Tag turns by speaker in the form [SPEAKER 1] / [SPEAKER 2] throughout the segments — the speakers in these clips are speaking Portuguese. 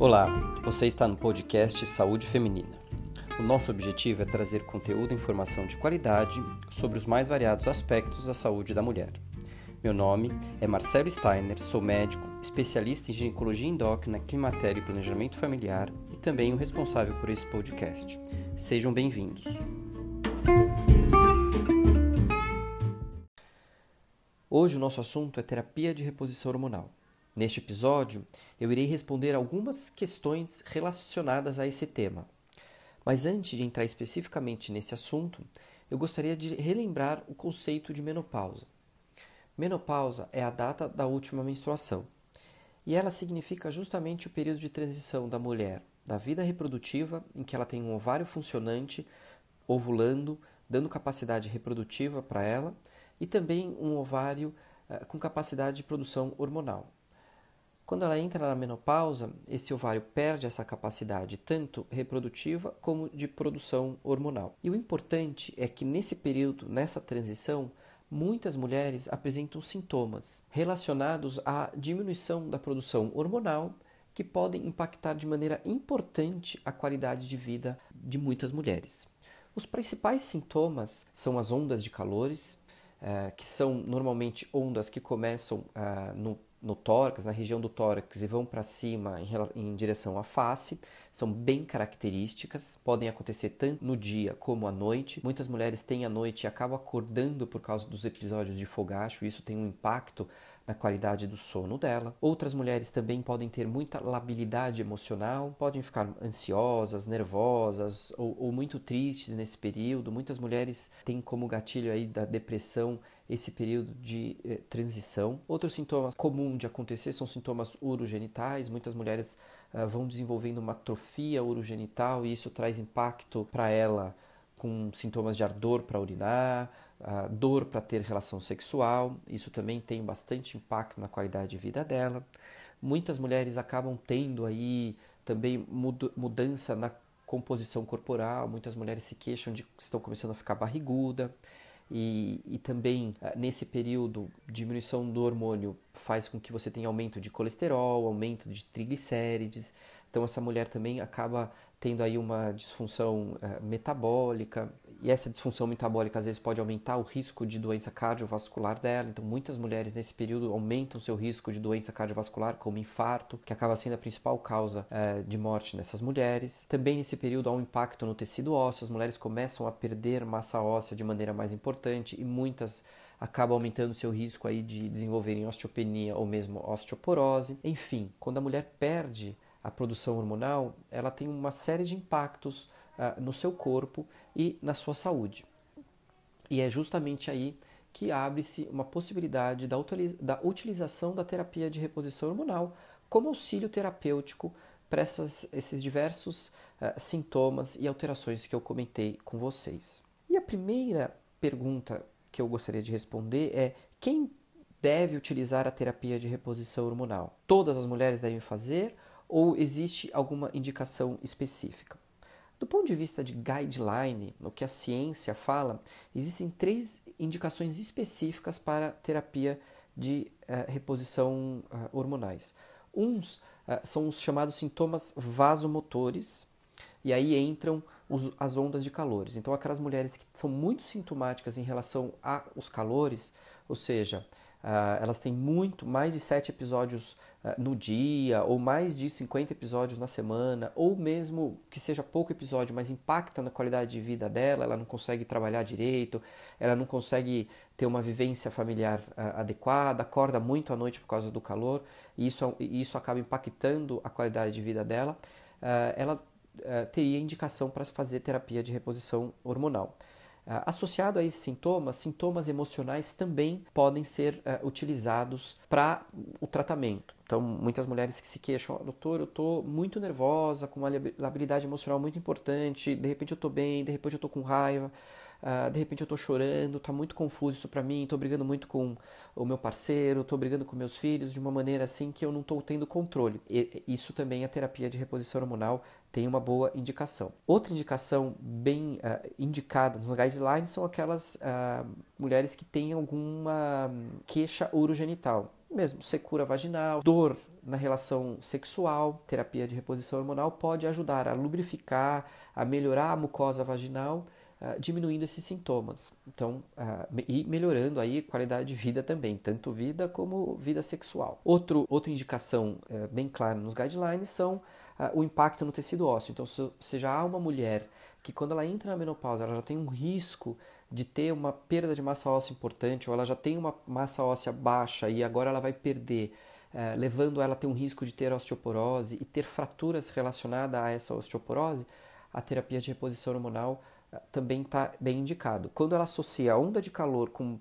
[SPEAKER 1] Olá, você está no podcast Saúde Feminina. O nosso objetivo é trazer conteúdo e informação de qualidade sobre os mais variados aspectos da saúde da mulher. Meu nome é Marcelo Steiner, sou médico, especialista em ginecologia endócrina, climatério e planejamento familiar e também o responsável por esse podcast. Sejam bem-vindos. Hoje o nosso assunto é terapia de reposição hormonal. Neste episódio, eu irei responder algumas questões relacionadas a esse tema. Mas antes de entrar especificamente nesse assunto, eu gostaria de relembrar o conceito de menopausa. Menopausa é a data da última menstruação, e ela significa justamente o período de transição da mulher da vida reprodutiva, em que ela tem um ovário funcionante, ovulando, dando capacidade reprodutiva para ela, e também um ovário uh, com capacidade de produção hormonal. Quando ela entra na menopausa, esse ovário perde essa capacidade tanto reprodutiva como de produção hormonal. E o importante é que nesse período, nessa transição, muitas mulheres apresentam sintomas relacionados à diminuição da produção hormonal que podem impactar de maneira importante a qualidade de vida de muitas mulheres. Os principais sintomas são as ondas de calores, eh, que são normalmente ondas que começam ah, no no tórax, na região do tórax e vão para cima em, em, direção à face, são bem características, podem acontecer tanto no dia como à noite. Muitas mulheres têm à noite e acabam acordando por causa dos episódios de fogacho, isso tem um impacto na qualidade do sono dela. Outras mulheres também podem ter muita labilidade emocional, podem ficar ansiosas, nervosas ou, ou muito tristes nesse período. Muitas mulheres têm como gatilho aí da depressão esse período de eh, transição. Outro sintoma comum de acontecer são sintomas urogenitais. Muitas mulheres uh, vão desenvolvendo uma atrofia urogenital e isso traz impacto para ela com sintomas de ardor para urinar, uh, dor para ter relação sexual. Isso também tem bastante impacto na qualidade de vida dela. Muitas mulheres acabam tendo aí também mudança na composição corporal. Muitas mulheres se queixam de que estão começando a ficar barriguda e, e também ah, nesse período diminuição do hormônio faz com que você tenha aumento de colesterol, aumento de triglicérides. Então essa mulher também acaba tendo aí uma disfunção uh, metabólica e essa disfunção metabólica às vezes pode aumentar o risco de doença cardiovascular dela. Então, muitas mulheres nesse período aumentam seu risco de doença cardiovascular, como infarto, que acaba sendo a principal causa é, de morte nessas mulheres. Também nesse período há um impacto no tecido ósseo, as mulheres começam a perder massa óssea de maneira mais importante e muitas acabam aumentando seu risco aí de desenvolverem osteopenia ou mesmo osteoporose. Enfim, quando a mulher perde a produção hormonal, ela tem uma série de impactos uh, no seu corpo e na sua saúde. E é justamente aí que abre-se uma possibilidade da, da utilização da terapia de reposição hormonal como auxílio terapêutico para essas, esses diversos uh, sintomas e alterações que eu comentei com vocês. E a primeira pergunta que eu gostaria de responder é: quem deve utilizar a terapia de reposição hormonal? Todas as mulheres devem fazer ou existe alguma indicação específica? Do ponto de vista de guideline, o que a ciência fala, existem três indicações específicas para terapia de uh, reposição uh, hormonais. Uns uh, são os chamados sintomas vasomotores, e aí entram os, as ondas de calores. Então, aquelas mulheres que são muito sintomáticas em relação aos calores, ou seja, Uh, elas têm muito, mais de sete episódios uh, no dia, ou mais de 50 episódios na semana, ou mesmo que seja pouco episódio, mas impacta na qualidade de vida dela, ela não consegue trabalhar direito, ela não consegue ter uma vivência familiar uh, adequada, acorda muito à noite por causa do calor, e isso, isso acaba impactando a qualidade de vida dela, ela teria indicação para fazer terapia de reposição hormonal. Uh, associado a esses sintomas, sintomas emocionais também podem ser uh, utilizados para o tratamento. Então, muitas mulheres que se queixam, oh, doutor, eu estou muito nervosa, com uma labilidade emocional muito importante, de repente eu estou bem, de repente eu estou com raiva, uh, de repente eu estou chorando, está muito confuso isso para mim, estou brigando muito com o meu parceiro, estou brigando com meus filhos de uma maneira assim que eu não estou tendo controle. E, isso também a terapia de reposição hormonal tem uma boa indicação. Outra indicação bem uh, indicada nos guidelines são aquelas uh, mulheres que têm alguma queixa urogenital, mesmo secura vaginal, dor na relação sexual, terapia de reposição hormonal pode ajudar a lubrificar, a melhorar a mucosa vaginal, uh, diminuindo esses sintomas. Então, uh, e melhorando aí qualidade de vida também, tanto vida como vida sexual. Outro, outra indicação uh, bem clara nos guidelines são o impacto no tecido ósseo. Então, se, se já há uma mulher que quando ela entra na menopausa, ela já tem um risco de ter uma perda de massa óssea importante, ou ela já tem uma massa óssea baixa e agora ela vai perder é, levando ela a ter um risco de ter osteoporose e ter fraturas relacionadas a essa osteoporose, a terapia de reposição hormonal também está bem indicado. Quando ela associa a onda de calor com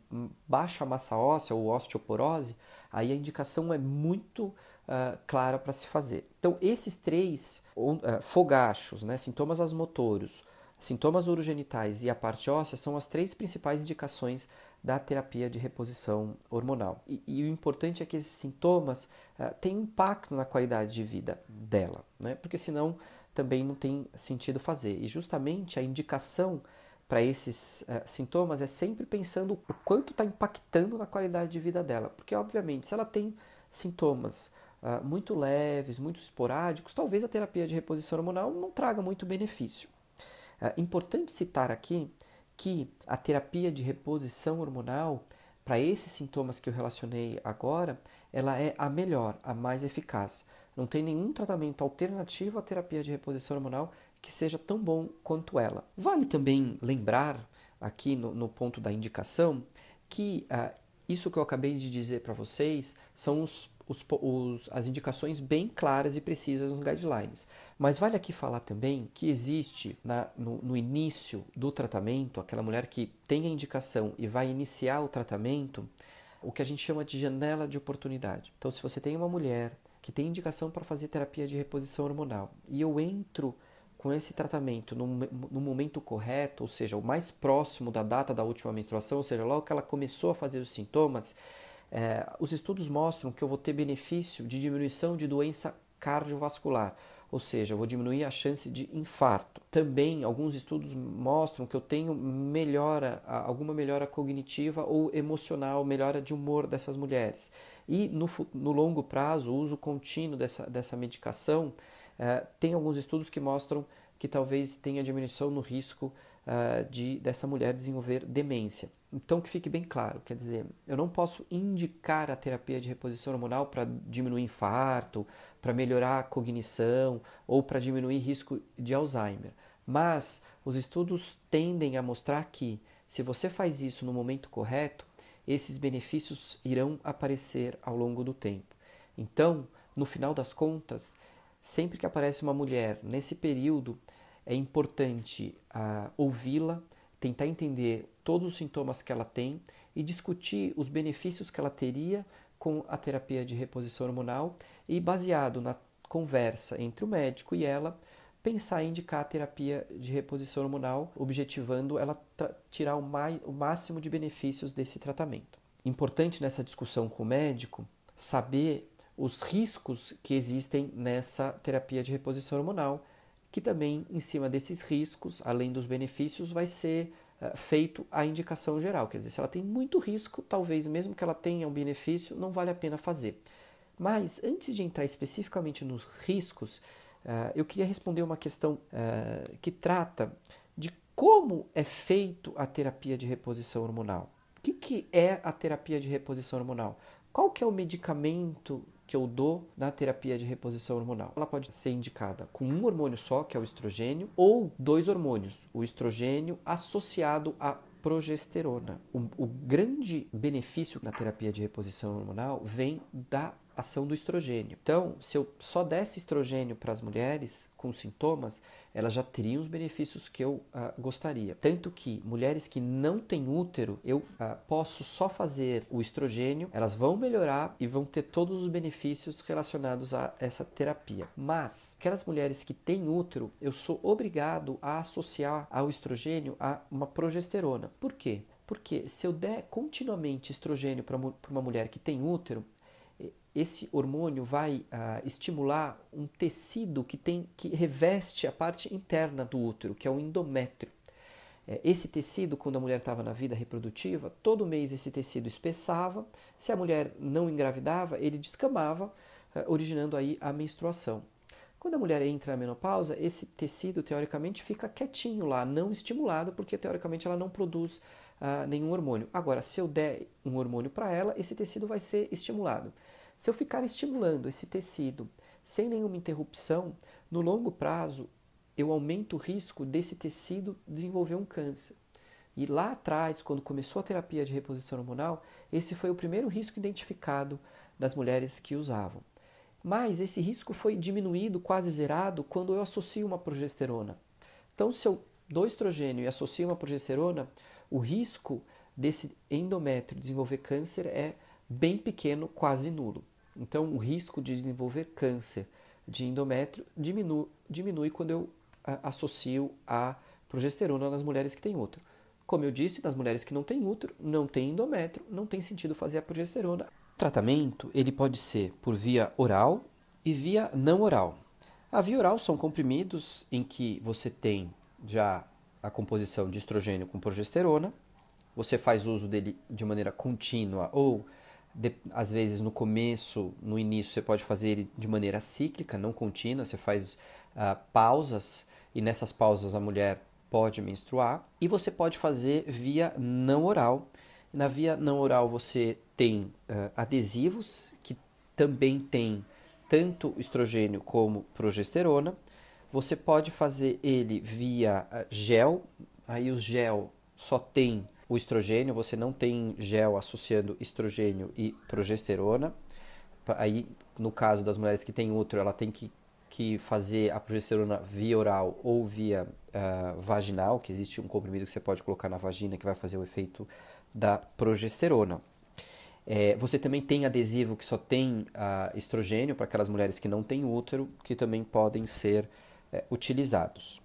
[SPEAKER 1] baixa massa óssea ou osteoporose, aí a indicação é muito uh, clara para se fazer. Então, esses três uh, fogachos, né, sintomas asmotoros, sintomas urogenitais e a parte óssea são as três principais indicações da terapia de reposição hormonal. E, e o importante é que esses sintomas uh, têm impacto na qualidade de vida dela, né? porque senão também não tem sentido fazer. E justamente a indicação para esses uh, sintomas é sempre pensando o quanto está impactando na qualidade de vida dela. Porque, obviamente, se ela tem sintomas uh, muito leves, muito esporádicos, talvez a terapia de reposição hormonal não traga muito benefício. É importante citar aqui que a terapia de reposição hormonal, para esses sintomas que eu relacionei agora, ela é a melhor, a mais eficaz. Não tem nenhum tratamento alternativo à terapia de reposição hormonal que seja tão bom quanto ela. Vale também lembrar, aqui no, no ponto da indicação, que uh, isso que eu acabei de dizer para vocês são os os, os, as indicações bem claras e precisas nos guidelines. Mas vale aqui falar também que existe na, no, no início do tratamento, aquela mulher que tem a indicação e vai iniciar o tratamento, o que a gente chama de janela de oportunidade. Então, se você tem uma mulher que tem indicação para fazer terapia de reposição hormonal. E eu entro com esse tratamento no, no, momento correto, ou seja, o mais próximo da data da última menstruação, ou seja, logo que ela começou a fazer os sintomas, é, os estudos mostram que eu vou ter benefício de diminuição de doença cardiovascular, ou seja, eu vou diminuir a chance de infarto. Também alguns estudos mostram que eu tenho melhora, alguma melhora cognitiva ou emocional, melhora de humor dessas mulheres. E no, no longo prazo, o uso contínuo dessa, dessa medicação, é, tem alguns estudos que mostram que talvez tenha diminuição no risco uh, de dessa mulher desenvolver demência. Então, que fique bem claro, quer dizer, eu não posso indicar a terapia de reposição hormonal para diminuir infarto, para melhorar a cognição ou para diminuir risco de Alzheimer. Mas os estudos tendem a mostrar que, se você faz isso no momento correto, esses benefícios irão aparecer ao longo do tempo. Então, no final das contas, sempre que aparece uma mulher nesse período, é importante uh, ouvi-la, tentar entender todos os sintomas que ela tem e discutir os benefícios que ela teria com a terapia de reposição hormonal e, baseado na conversa entre o médico e ela, pensar em indicar a terapia de reposição hormonal, objetivando ela tirar o, o máximo de benefícios desse tratamento. Importante nessa discussão com o médico saber os riscos que existem nessa terapia de reposição hormonal que também, em cima desses riscos, além dos benefícios, vai ser uh, feito a indicação geral. Quer dizer, se ela tem muito risco, talvez mesmo que ela tenha um benefício, não vale a pena fazer. Mas antes de entrar especificamente nos riscos, uh, eu queria responder uma questão uh, que trata de como é feito a terapia de reposição hormonal. O que, que é a terapia de reposição hormonal? Qual que é o medicamento que eu dou na terapia de reposição hormonal. Ela pode ser indicada com um hormônio só, que é o estrogênio, ou dois hormônios, o estrogênio associado a progesterona. O, o grande benefício na terapia de reposição hormonal vem da ação do estrogênio. Então, se eu só desse estrogênio para as mulheres com sintomas, elas já teriam os benefícios que eu uh, gostaria. Tanto que mulheres que não têm útero, eu uh, posso só fazer o estrogênio, elas vão melhorar e vão ter todos os benefícios relacionados a essa terapia. Mas aquelas mulheres que têm útero, eu sou obrigado a associar ao estrogênio a uma progesterona. Por quê? Porque se eu der continuamente estrogênio para uma mulher que tem útero, esse hormônio vai uh, estimular um tecido que tem que reveste a parte interna do útero, que é o endométrio. É, esse tecido, quando a mulher estava na vida reprodutiva, todo mês esse tecido espessava. Se a mulher não engravidava, ele descamava originando aí a menstruação. Quando a mulher entra na menopausa, esse tecido teoricamente fica quietinho lá, não estimulado, porque teoricamente ela não produz uh, nenhum hormônio. Agora, se eu der um hormônio para ela, esse tecido vai ser estimulado. Se eu ficar estimulando esse tecido sem nenhuma interrupção, no longo prazo eu aumento o risco desse tecido desenvolver um câncer. E lá atrás, quando começou a terapia de reposição hormonal, esse foi o primeiro risco identificado das mulheres que usavam. Mas esse risco foi diminuído, quase zerado, quando eu associo uma progesterona. Então, se eu dou estrogênio e associo uma progesterona, o risco desse endométrio desenvolver câncer é bem pequeno, quase nulo. Então, o risco de desenvolver câncer de endométrio diminui, diminui quando eu associo a progesterona nas mulheres que têm útero. Como eu disse, nas mulheres que não têm útero, não têm endométrio, não tem sentido fazer a progesterona tratamento ele pode ser por via oral e via não oral. A via oral são comprimidos em que você tem já a composição de estrogênio com progesterona, você faz uso dele de maneira contínua ou de, às vezes no começo, no início, você pode fazer de maneira cíclica, não contínua, você faz uh, pausas e nessas pausas a mulher pode menstruar. E você pode fazer via não oral. Na via não oral você tem uh, adesivos que também tem tanto estrogênio como progesterona. Você pode fazer ele via ah, gel, aí o gel só tem o estrogênio, você não tem gel associando estrogênio e progesterona. Aí, no caso das mulheres que têm útero, ela tem que, que fazer a progesterona via oral ou via uh, vaginal, que existe um comprimido que você pode colocar na vagina que vai fazer o efeito da progesterona. É, você também tem adesivo que só tem uh, estrogênio para aquelas mulheres que não têm útero, que também podem ser é, utilizados.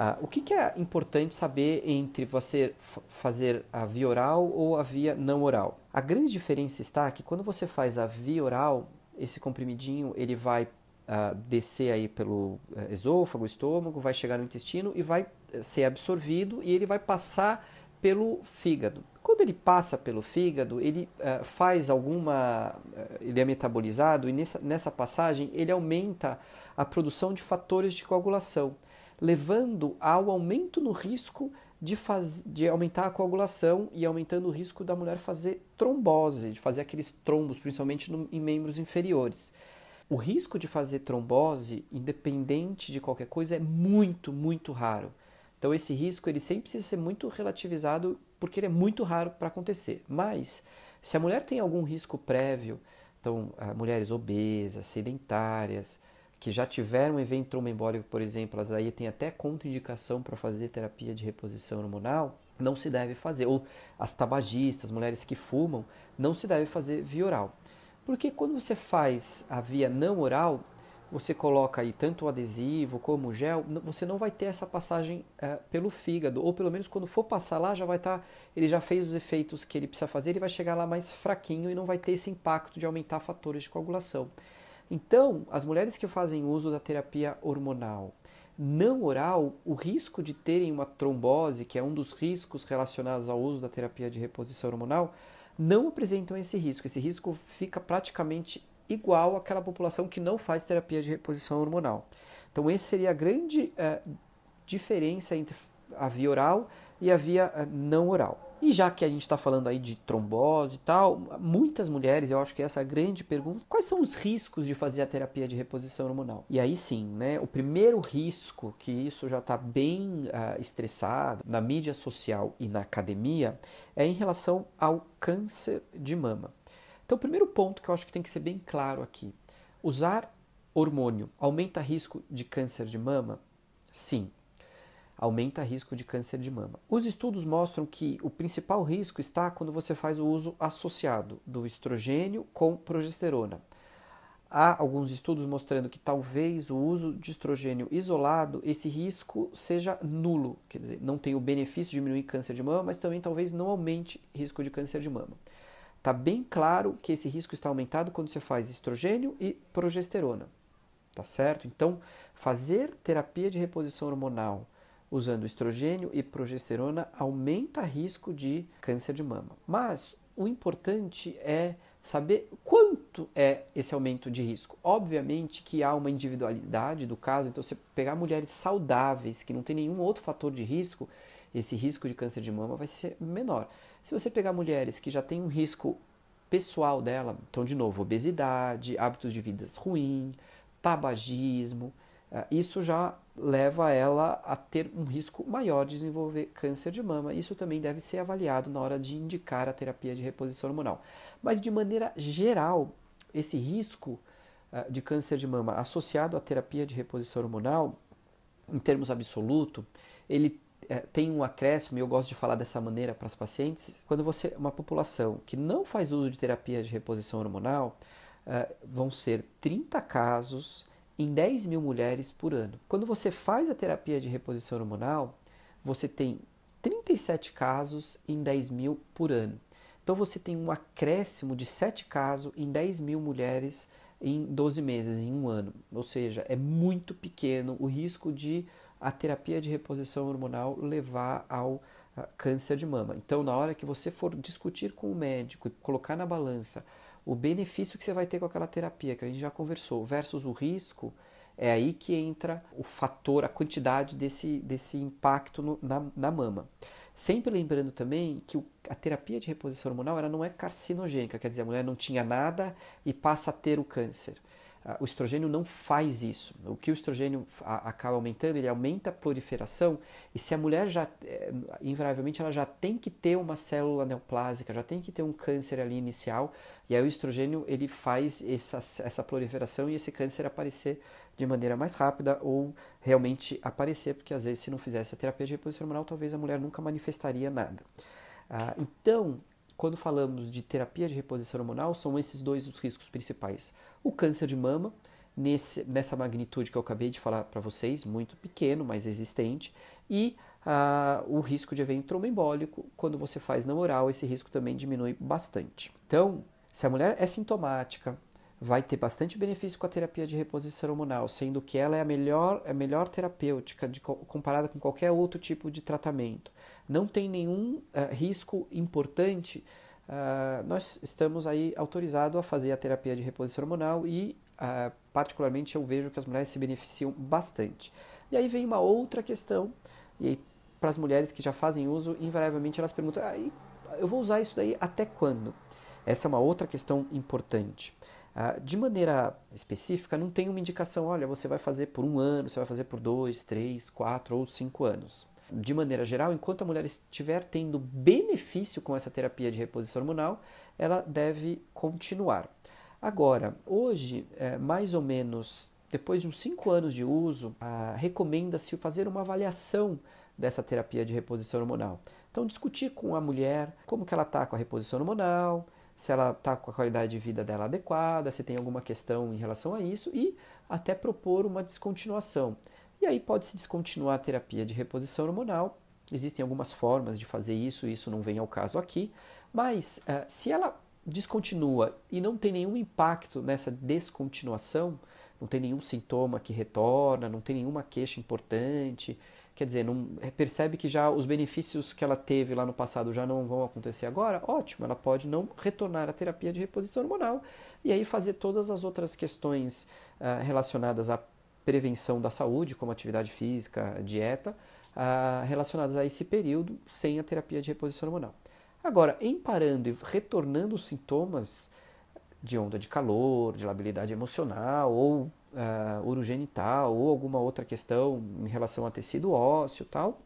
[SPEAKER 1] Uh, o que, que, é importante saber entre você fazer a via oral ou a via não oral? A grande diferença está que quando você faz a via oral, esse comprimidinho ele vai uh, descer aí pelo uh, esôfago, estômago, vai chegar no intestino e vai eh, ser absorvido e ele vai passar pelo fígado. Quando ele passa pelo fígado, ele uh, faz alguma. Ele é metabolizado e nessa, nessa passagem ele aumenta a produção de fatores de coagulação, levando ao aumento no risco de, faz, de aumentar a coagulação e aumentando o risco da mulher fazer trombose, de fazer aqueles trombos, principalmente no, em membros inferiores. O risco de fazer trombose, independente de qualquer coisa, é muito, muito raro. Então esse risco ele sempre precisa ser muito relativizado porque ele é muito raro para acontecer. Mas se a mulher tem algum risco prévio, então mulheres obesas, sedentárias, que já tiveram um evento tromboembólico, por exemplo, elas aí têm até contraindicação para fazer terapia de reposição hormonal, não se deve fazer. Ou as tabagistas, mulheres que fumam, não se deve fazer via oral. Porque quando você faz a via não oral, você coloca aí tanto o adesivo como o gel, você não vai ter essa passagem é, pelo fígado, ou pelo menos quando for passar lá, já vai estar, tá, ele já fez os efeitos que ele precisa fazer, ele vai chegar lá mais fraquinho e não vai ter esse impacto de aumentar fatores de coagulação. Então, as mulheres que fazem uso da terapia hormonal não oral, o risco de terem uma trombose, que é um dos riscos relacionados ao uso da terapia de reposição hormonal, não apresentam esse risco. Esse risco fica praticamente igual àquela população que não faz terapia de reposição hormonal. Então, essa seria a grande uh, diferença entre a via oral e a via uh, não oral. E já que a gente está falando aí de trombose e tal, muitas mulheres, eu acho que essa é a grande pergunta, quais são os riscos de fazer a terapia de reposição hormonal? E aí sim, né, o primeiro risco, que isso já está bem uh, estressado na mídia social e na academia, é em relação ao câncer de mama. Então, o primeiro ponto que eu acho que tem que ser bem claro aqui: usar hormônio aumenta risco de câncer de mama? Sim, aumenta risco de câncer de mama. Os estudos mostram que o principal risco está quando você faz o uso associado do estrogênio com progesterona. Há alguns estudos mostrando que talvez o uso de estrogênio isolado, esse risco seja nulo, quer dizer, não tem o benefício de diminuir câncer de mama, mas também talvez não aumente risco de câncer de mama. Está bem claro que esse risco está aumentado quando você faz estrogênio e progesterona. Tá certo? Então, fazer terapia de reposição hormonal usando estrogênio e progesterona aumenta risco de câncer de mama. Mas o importante é saber quanto é esse aumento de risco? Obviamente que há uma individualidade do caso, então você pegar mulheres saudáveis, que não tem nenhum outro fator de risco, esse risco de câncer de mama vai ser menor. Se você pegar mulheres que já têm um risco pessoal dela, então de novo, obesidade, hábitos de vida ruim, tabagismo, eh, isso já leva ela a ter um risco maior de desenvolver câncer de mama. Isso também deve ser avaliado na hora de indicar a terapia de reposição hormonal. Mas de maneira geral, esse risco eh, de câncer de mama associado à terapia de reposição hormonal, em termos absoluto, ele é, tem um acréscimo, e eu gosto de falar dessa maneira para as pacientes, quando você, uma população que não faz uso de terapia de reposição hormonal, é, vão ser 30 casos em 10 mil mulheres por ano. Quando você faz a terapia de reposição hormonal, você tem 37 casos em 10 mil por ano. Então você tem um acréscimo de 7 casos em 10 mil mulheres em 12 meses, em um ano. Ou seja, é muito pequeno o risco de a terapia de reposição hormonal levar ao ah, câncer de mama. Então, na hora que você for discutir com o médico e colocar na balança o benefício que você vai ter com aquela terapia, que a gente já conversou, versus o risco, é aí que entra o fator, a quantidade desse, desse impacto no, na, na mama. Sempre lembrando também que a terapia de reposição hormonal ela não é carcinogênica, quer dizer, a mulher não tinha nada e passa a ter o câncer. Ah, o estrogênio não faz isso. O que o estrogênio acaba aumentando, ele aumenta a proliferação e se a mulher já, eh, invariavelmente, ela já tem que ter uma célula neoplásica, já tem que ter um câncer ali inicial e aí o estrogênio ele faz essa, essa proliferação e esse câncer aparecer de maneira mais rápida ou realmente aparecer, porque às vezes se não fizesse a terapia de reposição hormonal, talvez a mulher nunca manifestaria nada. Ah, então, quando falamos de terapia de reposição hormonal, são esses dois os riscos principais o câncer de mama, nesse, nessa magnitude que eu acabei de falar para vocês, muito pequeno, mas existente, e ah, o risco de evento tromboembólico, quando você faz na oral, esse risco também diminui bastante. Então, se a mulher é sintomática, vai ter bastante benefício com a terapia de reposição hormonal, sendo que ela é a melhor, a melhor terapêutica de, comparada com qualquer outro tipo de tratamento. Não tem nenhum uh, risco importante uh, nós estamos aí autorizados a fazer a terapia de reposição hormonal e, uh, particularmente, eu vejo que as mulheres se beneficiam bastante. E aí vem uma outra questão, e para as mulheres que já fazem uso, invariavelmente elas perguntam: ah, eu vou usar isso daí até quando? Essa é uma outra questão importante. Uh, de maneira específica, não tem uma indicação, olha, você vai fazer por um ano, você vai fazer por dois, três, quatro ou cinco anos de maneira geral, enquanto a mulher estiver tendo benefício com essa terapia de reposição hormonal, ela deve continuar. Agora, hoje, é, mais ou menos depois de uns 5 anos de uso, recomenda-se fazer uma avaliação dessa terapia de reposição hormonal. Então, discutir com a mulher como que ela está com a reposição hormonal, se ela está com a qualidade de vida dela adequada, se tem alguma questão em relação a isso e até propor uma descontinuação. E aí pode-se descontinuar a terapia de reposição hormonal. Existem algumas formas de fazer isso, isso não vem ao caso aqui, mas uh, se ela descontinua e não tem nenhum impacto nessa descontinuação, não tem nenhum sintoma que retorna, não tem nenhuma queixa importante, quer dizer, não é, percebe que já os benefícios que ela teve lá no passado já não vão acontecer agora, ótimo, ela pode não retornar à terapia de reposição hormonal e aí fazer todas as outras questões uh, relacionadas à prevenção da saúde, como atividade física, dieta, ah, relacionadas a esse período sem a terapia de reposição hormonal. Agora, em parando e retornando os sintomas de onda de calor, de labilidade emocional ou uh, urogenital ou alguma outra questão em relação a tecido ósseo tal,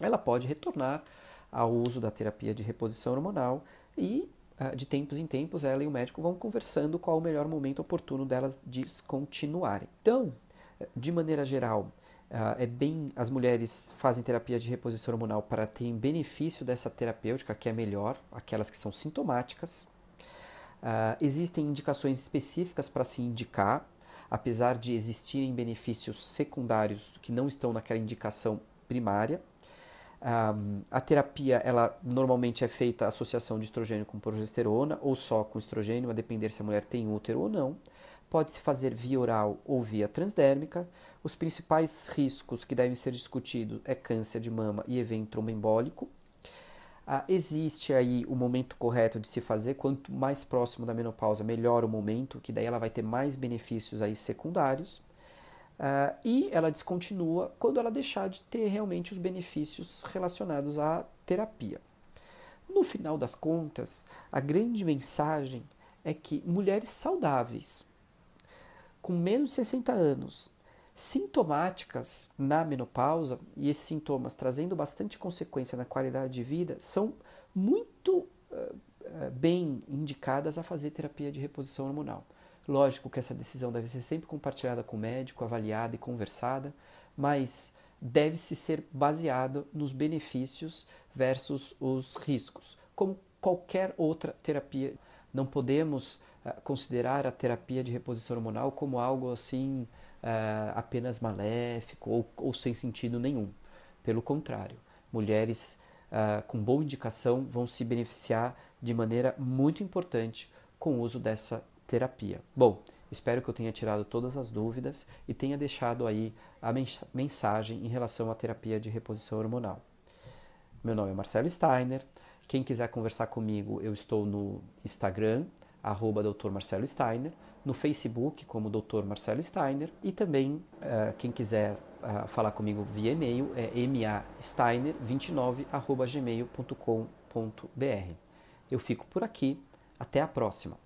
[SPEAKER 1] ela pode retornar ao uso da terapia de reposição hormonal e uh, de tempos em tempos ela e o médico vão conversando qual o melhor momento oportuno delas descontinuarem. Então, de maneira geral, uh, é bem as mulheres fazem terapia de reposição hormonal para ter benefício dessa terapêutica que é melhor, aquelas que são sintomáticas. Uh, existem indicações específicas para se indicar, apesar de existirem benefícios secundários que não estão naquela indicação primária. A terapia, ela normalmente é feita associação de estrogênio com progesterona ou só com estrogênio, a depender se a mulher tem útero ou não pode-se fazer via oral ou via transdérmica. Os principais riscos que devem ser discutidos é câncer de mama e evento tromboembólico. Ah, existe aí o momento correto de se fazer, quanto mais próximo da menopausa, melhor o momento, que daí ela vai ter mais benefícios aí secundários. Ah, e ela descontinua quando ela deixar de ter realmente os benefícios relacionados à terapia. No final das contas, a grande mensagem é que mulheres saudáveis, com menos de 60 anos, sintomáticas na menopausa e esses sintomas trazendo bastante consequência na qualidade de vida são muito uh, bem indicadas a fazer terapia de reposição hormonal. Lógico que essa decisão deve ser sempre compartilhada com o médico, avaliada e conversada, mas deve-se ser baseada nos benefícios versus os riscos, como qualquer outra terapia. Não podemos uh, considerar a terapia de reposição hormonal como algo assim apenas maléfico ou, ou, sem sentido nenhum. Pelo contrário, mulheres uh, com boa indicação vão se beneficiar de maneira muito importante com o uso dessa terapia. Bom, espero que eu tenha tirado todas as dúvidas e tenha deixado aí a mensagem em relação à terapia de reposição hormonal. Meu nome é Marcelo Steiner. Quem quiser conversar comigo, eu estou no Instagram, arroba Steiner, no Facebook como Dr. Marcelo Steiner e também uh, quem quiser uh, falar comigo via e-mail é masteiner29@gmail.com.br. Eu fico por aqui, até a próxima.